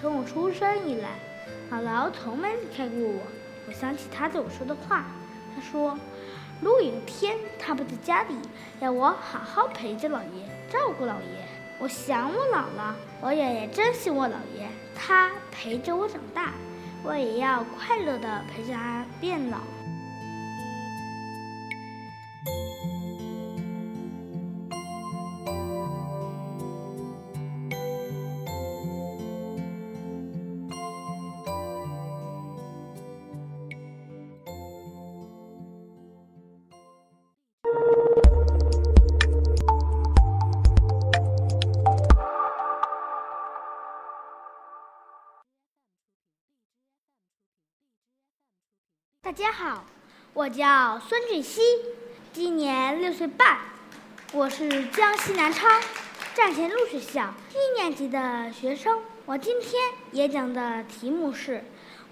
从我出生以来，姥姥从没离开过我。我想起她对我说的话，她说：“如果有一天她不在家里，要我好好陪着姥爷，照顾姥爷。”我想我姥姥，我也珍惜我姥爷，他陪着我长大，我也要快乐的陪着他变老。大家好，我叫孙俊熙，今年六岁半，我是江西南昌站前路学校一年级的学生。我今天演讲的题目是：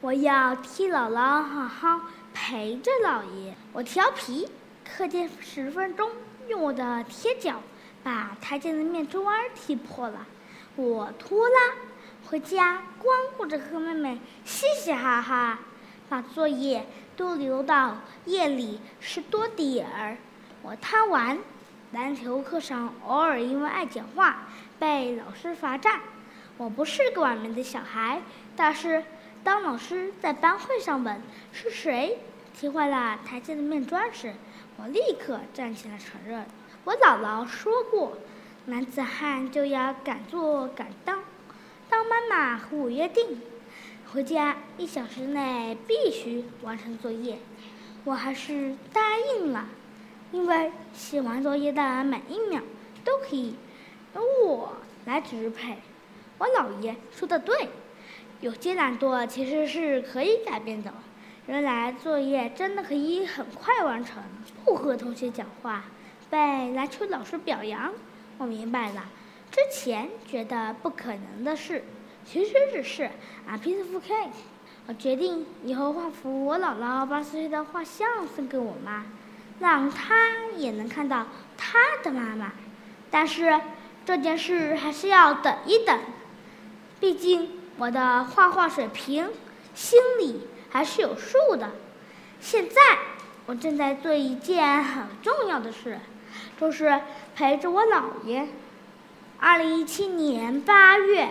我要替姥姥好好陪着姥爷。我调皮，课间十分钟用我的铁脚把台阶的面砖踢破了。我拖拉回家，光顾着和妹妹嘻嘻哈哈，把作业。都留到夜里十多点儿。我贪玩，篮球课上偶尔因为爱讲话被老师罚站。我不是个完美的小孩，但是当老师在班会上问是谁踢坏了台阶的面砖时，我立刻站起来承认。我姥姥说过，男子汉就要敢做敢当。当妈妈和我约定。回家一小时内必须完成作业，我还是答应了，因为写完作业的每一秒都可以由我来支配。我姥爷说的对，有些懒惰其实是可以改变的。原来作业真的可以很快完成，不和同学讲话，被篮球老师表扬。我明白了，之前觉得不可能的事。其实只是 a piece of cake。我决定以后画幅我姥姥八十岁的画像送给我妈，让她也能看到她的妈妈。但是这件事还是要等一等，毕竟我的画画水平心里还是有数的。现在我正在做一件很重要的事，就是陪着我姥爷。二零一七年八月。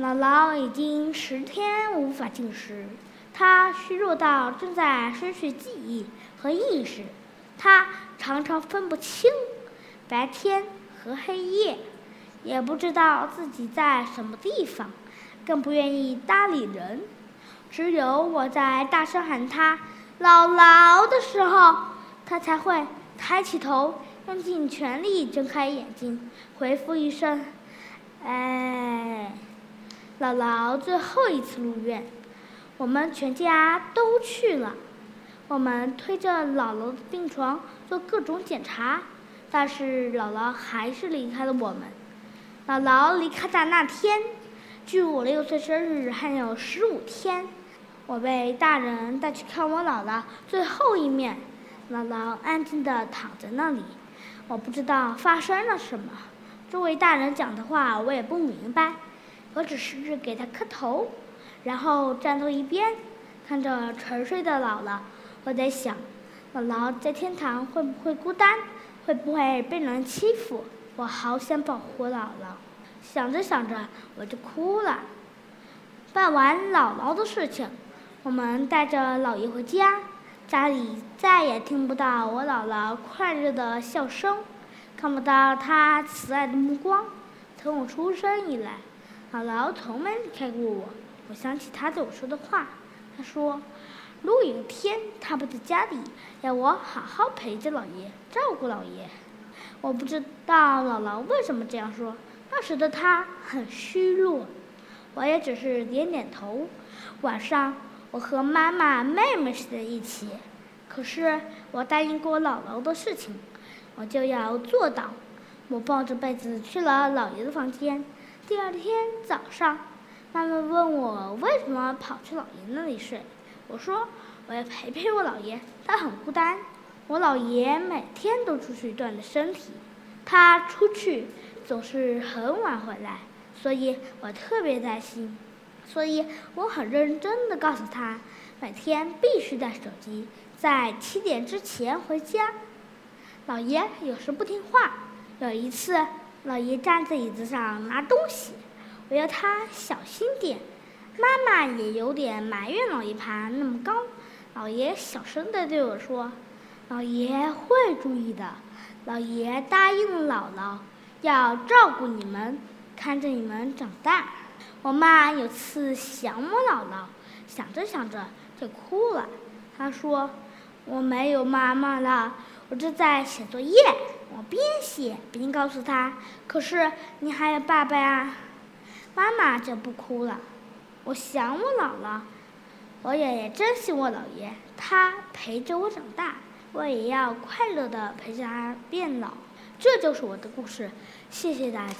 姥姥已经十天无法进食，她虚弱到正在失去记忆和意识，她常常分不清白天和黑夜，也不知道自己在什么地方，更不愿意搭理人。只有我在大声喊她“姥姥”的时候，她才会抬起头，用尽全力睁开眼睛，回复一声：“哎。”姥姥最后一次入院，我们全家都去了。我们推着姥姥的病床做各种检查，但是姥姥还是离开了我们。姥姥离开的那天，距我六岁生日还有十五天。我被大人带去看我姥姥最后一面，姥姥安静地躺在那里。我不知道发生了什么，周围大人讲的话我也不明白。我只是给他磕头，然后站到一边，看着沉睡的姥姥。我在想，姥姥在天堂会不会孤单？会不会被人欺负？我好想保护姥姥。想着想着，我就哭了。办完姥姥的事情，我们带着姥爷回家。家里再也听不到我姥姥快乐的笑声，看不到她慈爱的目光。从我出生以来。姥姥从没离开过我。我想起她对我说的话，她说：“如果有一天她不在家里，要我好好陪着姥爷，照顾姥爷。”我不知道姥姥为什么这样说。那时的她很虚弱，我也只是点点头。晚上，我和妈妈、妹妹睡在一起。可是我答应过姥姥的事情，我就要做到。我抱着被子去了姥爷的房间。第二天早上，妈妈问我为什么跑去姥爷那里睡。我说我要陪陪我姥爷，他很孤单。我姥爷每天都出去锻炼身体，他出去总是很晚回来，所以我特别担心。所以我很认真地告诉他，每天必须带手机，在七点之前回家。姥爷有时不听话，有一次，老爷站在椅子上拿东西，我要他小心点。妈妈也有点埋怨老爷爬那么高，老爷小声地对我说：“老爷会注意的，老爷答应姥姥，要照顾你们，看着你们长大。”我妈有次想我姥姥，想着想着就哭了。她说：“我没有妈妈了，我正在写作业，我边写边告诉他。可是你还有爸爸呀。”妈妈就不哭了。我想我姥姥，我也珍惜我姥爷，他陪着我长大，我也要快乐的陪着他变老。这就是我的故事，谢谢大家。